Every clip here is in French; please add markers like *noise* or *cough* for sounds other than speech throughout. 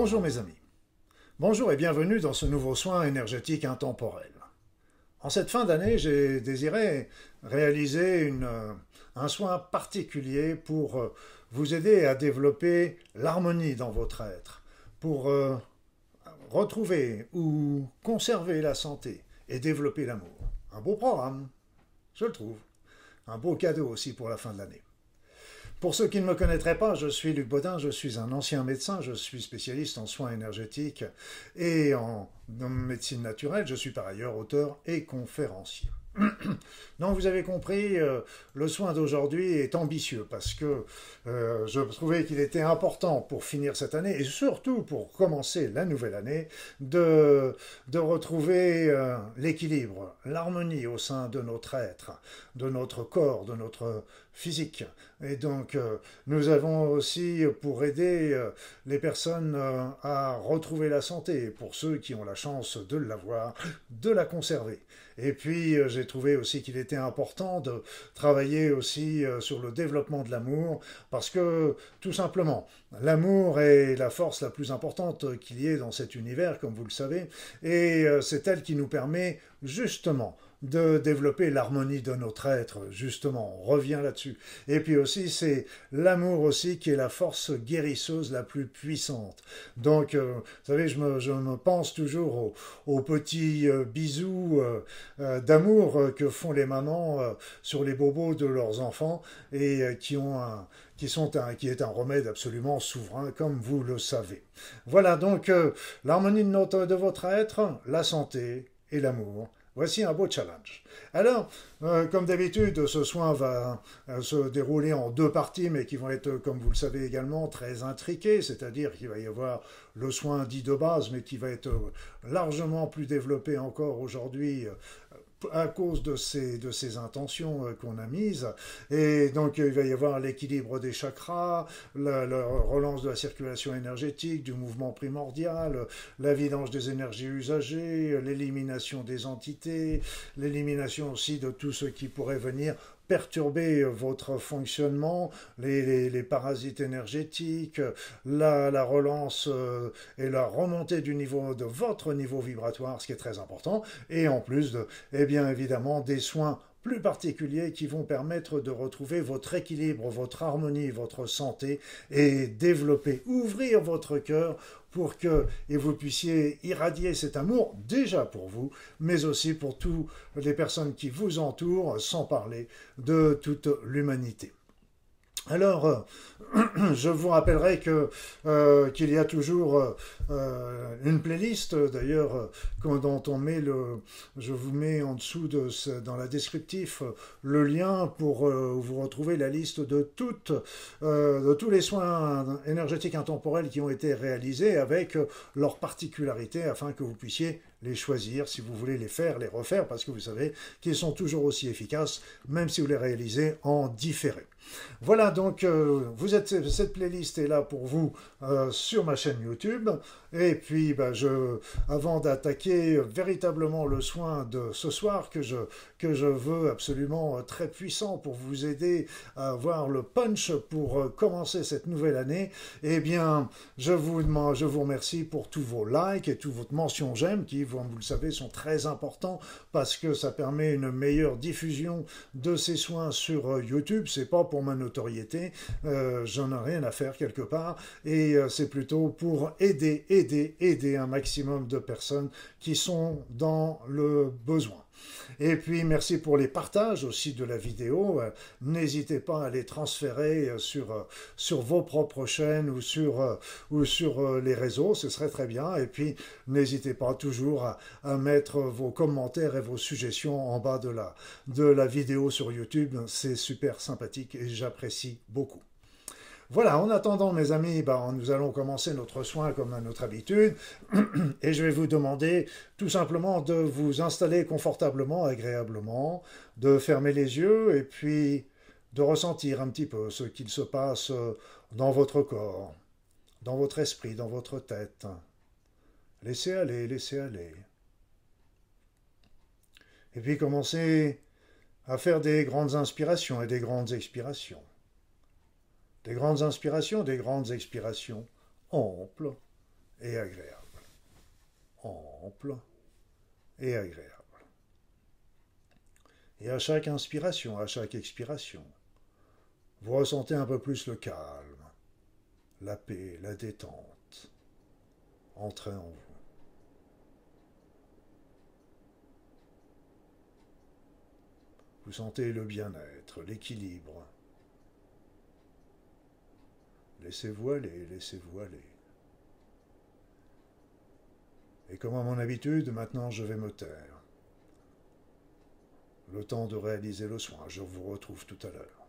Bonjour mes amis. Bonjour et bienvenue dans ce nouveau soin énergétique intemporel. En cette fin d'année, j'ai désiré réaliser euh, un soin particulier pour euh, vous aider à développer l'harmonie dans votre être, pour euh, retrouver ou conserver la santé et développer l'amour. Un beau programme, je le trouve. Un beau cadeau aussi pour la fin de l'année. Pour ceux qui ne me connaîtraient pas, je suis Luc Baudin, je suis un ancien médecin, je suis spécialiste en soins énergétiques et en médecine naturelle, je suis par ailleurs auteur et conférencier. *coughs* Donc vous avez compris, euh, le soin d'aujourd'hui est ambitieux parce que euh, je trouvais qu'il était important pour finir cette année et surtout pour commencer la nouvelle année de, retrouver euh, l'équilibre, l'harmonie au sein de notre être, de notre corps, de notre physique. Et donc nous avons aussi pour aider les personnes à retrouver la santé, pour ceux qui ont la chance de l'avoir, de la conserver. Et puis j'ai trouvé aussi qu'il était important de travailler aussi euh, sur le développement de l'amour, parce que tout simplement, l'amour est la force la plus importante qu'il y ait dans cet univers, comme vous le savez, et euh, c'est elle qui nous permet justement de développer l'harmonie de notre être, justement, on revient là-dessus. Et puis aussi, c'est l'amour aussi qui est la force guérisseuse la plus puissante. Donc, euh, vous savez, je me, je me pense toujours aux, petits euh, bisous euh, d'amour que font les mamans sur les bobos de leurs enfants et qui ont un, qui, sont un, qui est un remède absolument souverain, comme vous le savez. Voilà donc l'harmonie de, de votre être, la santé et l'amour. Voici un beau challenge. Alors, euh, comme d'habitude, ce soin va euh, se dérouler en deux parties, mais qui vont être, comme vous le savez également, très intriquées, c'est-à-dire qu'il va y avoir le soin dit de base, mais qui va être largement plus développé encore aujourd'hui à cause de ces, de ces intentions euh, qu'on a mises. Et donc, il va y avoir l'équilibre des chakras, la, relance de la circulation énergétique, du mouvement primordial, la vidange des énergies usagées, l'élimination des entités, l'élimination aussi de tout ce qui pourrait venir perturber votre fonctionnement, les, parasites énergétiques, la, relance euh, et la remontée du niveau de votre niveau vibratoire, ce qui est très important, et en plus de, eh bien évidemment, des soins plus particuliers qui vont permettre de retrouver votre équilibre, votre harmonie, votre santé et développer, ouvrir votre cœur pour que et vous puissiez irradier cet amour déjà pour vous, mais aussi pour toutes les personnes qui vous entourent, sans parler de toute l'humanité. Alors, euh, *clears throat* je vous rappellerai que euh, qu'il y a toujours euh, une playlist, d'ailleurs, dont on met le, je vous mets en dessous de dans la descriptif le lien pour vous retrouver la liste de toutes, de tous les soins énergétiques intemporels qui ont été réalisés avec leurs particularités afin que vous puissiez les choisir si vous voulez les faire, les refaire, parce que vous savez qu'ils sont toujours aussi efficaces, même si vous les réalisez en différé. Voilà, donc euh, vous êtes, cette playlist est là pour vous euh, sur ma chaîne YouTube. Et puis, bah, je, avant d'attaquer véritablement le soin de ce soir que je, que je veux absolument très puissant pour vous aider à avoir le punch pour euh, commencer cette nouvelle année, eh bien, je vous, je vous remercie pour tous vos likes et toutes vos mentions j'aime qui, vous, vous le savez, sont très importants parce que ça permet une meilleure diffusion de ces soins sur YouTube. C'est pas pour ma notoriété, euh, j'en ai rien à faire quelque part, et euh, c'est plutôt pour aider, aider, un maximum de personnes qui sont dans le besoin. Et puis merci pour les partages aussi de la vidéo. Euh, n'hésitez pas à les transférer sur, sur vos propres chaînes ou sur, ou sur les réseaux, ce serait très bien. Et puis n'hésitez pas toujours à, à, mettre vos commentaires et vos suggestions en bas de la, de la vidéo sur YouTube. C'est super sympathique et j'apprécie beaucoup. Voilà, en attendant, mes amis, bah, nous allons commencer notre soin comme à notre habitude. *clears throat* Et je vais vous demander tout simplement de vous installer confortablement, agréablement, de fermer les yeux et puis de ressentir un petit peu ce qu'il se passe dans votre corps, dans votre esprit, dans votre tête. Laissez aller, laissez aller. Et puis commencez à faire des grandes inspirations et des grandes expirations. Des grandes inspirations, des grandes expirations amples et agréable. Ample et agréable. Et à chaque inspiration, à chaque expiration, vous ressentez un peu plus le calme, la paix, la détente entrer en vous. Vous sentez le bien-être, l'équilibre. Laissez-vous aller, laissez-vous aller. Et comme à mon habitude, maintenant je vais me taire. Le temps de réaliser le soin, je vous retrouve tout à l'heure.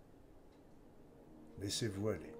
Laissez-vous aller.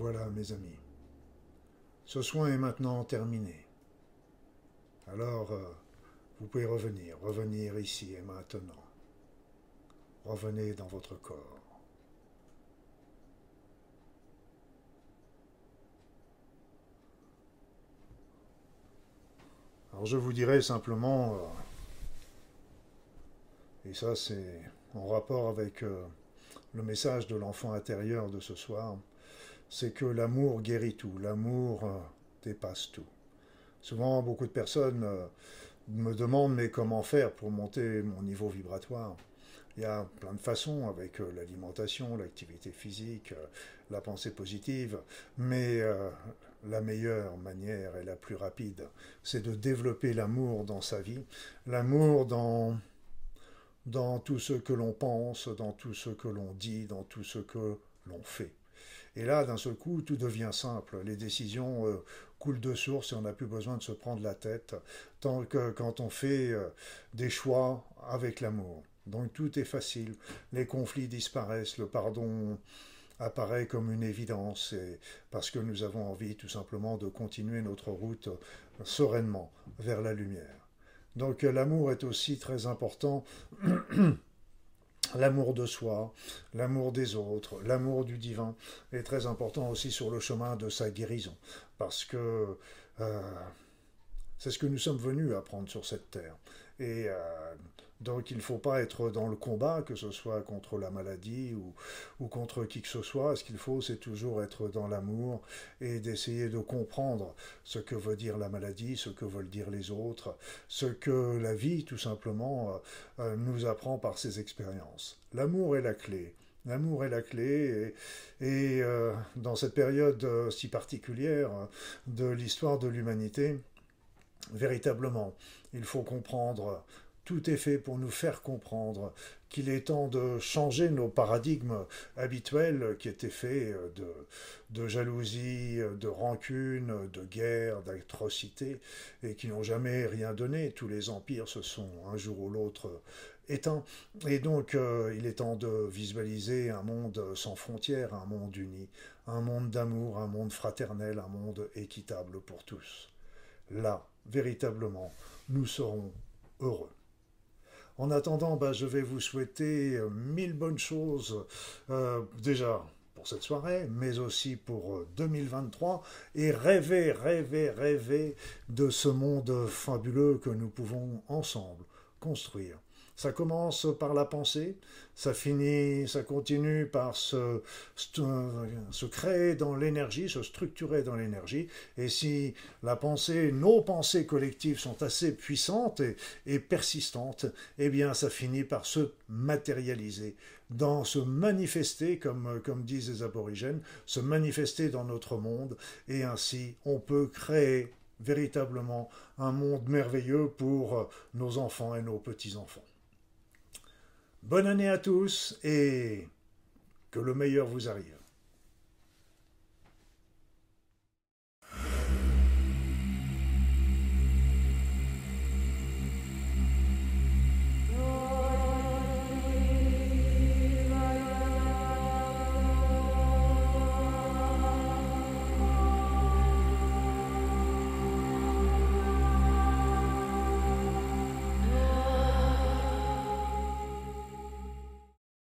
Voilà, mes amis. Ce soin est maintenant terminé. Alors, euh, vous pouvez revenir, revenir ici et maintenant. Revenez dans votre corps. Alors je vous dirais simplement, euh, et ça c'est en rapport avec euh, le message de l'enfant intérieur de ce soir, c'est que l'amour guérit tout, l'amour euh, dépasse tout. Souvent, beaucoup de personnes euh, me demandent mais comment faire pour monter mon niveau vibratoire? Il y a plein de façons avec euh, l'alimentation, l'activité physique, la pensée positive, mais la meilleure manière et la plus rapide, c'est de développer l'amour dans sa vie, l'amour dans dans tout ce que l'on pense, dans tout ce que l'on dit, dans tout ce que l'on fait. Et là, d'un seul coup, tout devient simple. Les décisions euh, coulent de source et on n'a plus besoin de se prendre la tête tant que quand on fait euh, des choix avec l'amour. Donc tout est facile. Les conflits disparaissent, le pardon apparaît comme une évidence et parce que nous avons envie tout simplement de continuer notre route sereinement vers la lumière. Donc l'amour est aussi très important *clears throat* L'amour de soi, l'amour des autres, l'amour du divin est très important aussi sur le chemin de sa guérison, parce que euh, c'est ce que nous sommes venus apprendre sur cette terre. Et euh, donc il ne faut pas être dans le combat, que ce soit contre la maladie ou, contre qui que ce soit. Ce qu'il faut, c'est toujours être dans l'amour et d'essayer de comprendre ce que veut dire la maladie, ce que veulent dire les autres, ce que la vie, tout simplement, euh, euh, nous apprend par ses expériences. L'amour est la clé. L'amour est la clé et, dans cette période si particulière de l'histoire de l'humanité, véritablement, il faut comprendre tout est fait pour nous faire comprendre qu'il est temps de changer nos paradigmes habituels qui étaient faits de, de jalousie, de rancune, de guerre, d'atrocité, et qui n'ont jamais rien donné. Tous les empires se sont un jour ou l'autre éteints. Et donc euh, il est temps de visualiser un monde sans frontières, un monde uni, un monde d'amour, un monde fraternel, un monde équitable pour tous. Là, véritablement, nous serons heureux. En attendant, bah, je vais vous souhaiter euh, mille bonnes choses, euh, déjà pour cette soirée, mais aussi pour 2023, euh, et rêver, rêver, rêver de ce monde fabuleux que nous pouvons ensemble construire. Ça commence par la pensée, ça finit, ça continue par se, se créer dans l'énergie, se structurer dans l'énergie. Et si la pensée, nos pensées collectives sont assez puissantes et, persistantes, eh bien ça finit par se matérialiser, dans se manifester, comme disent les aborigènes, se manifester dans notre monde. Et ainsi, on peut créer véritablement un monde merveilleux pour nos enfants et nos petits-enfants. Bonne année à tous et que le meilleur vous arrive.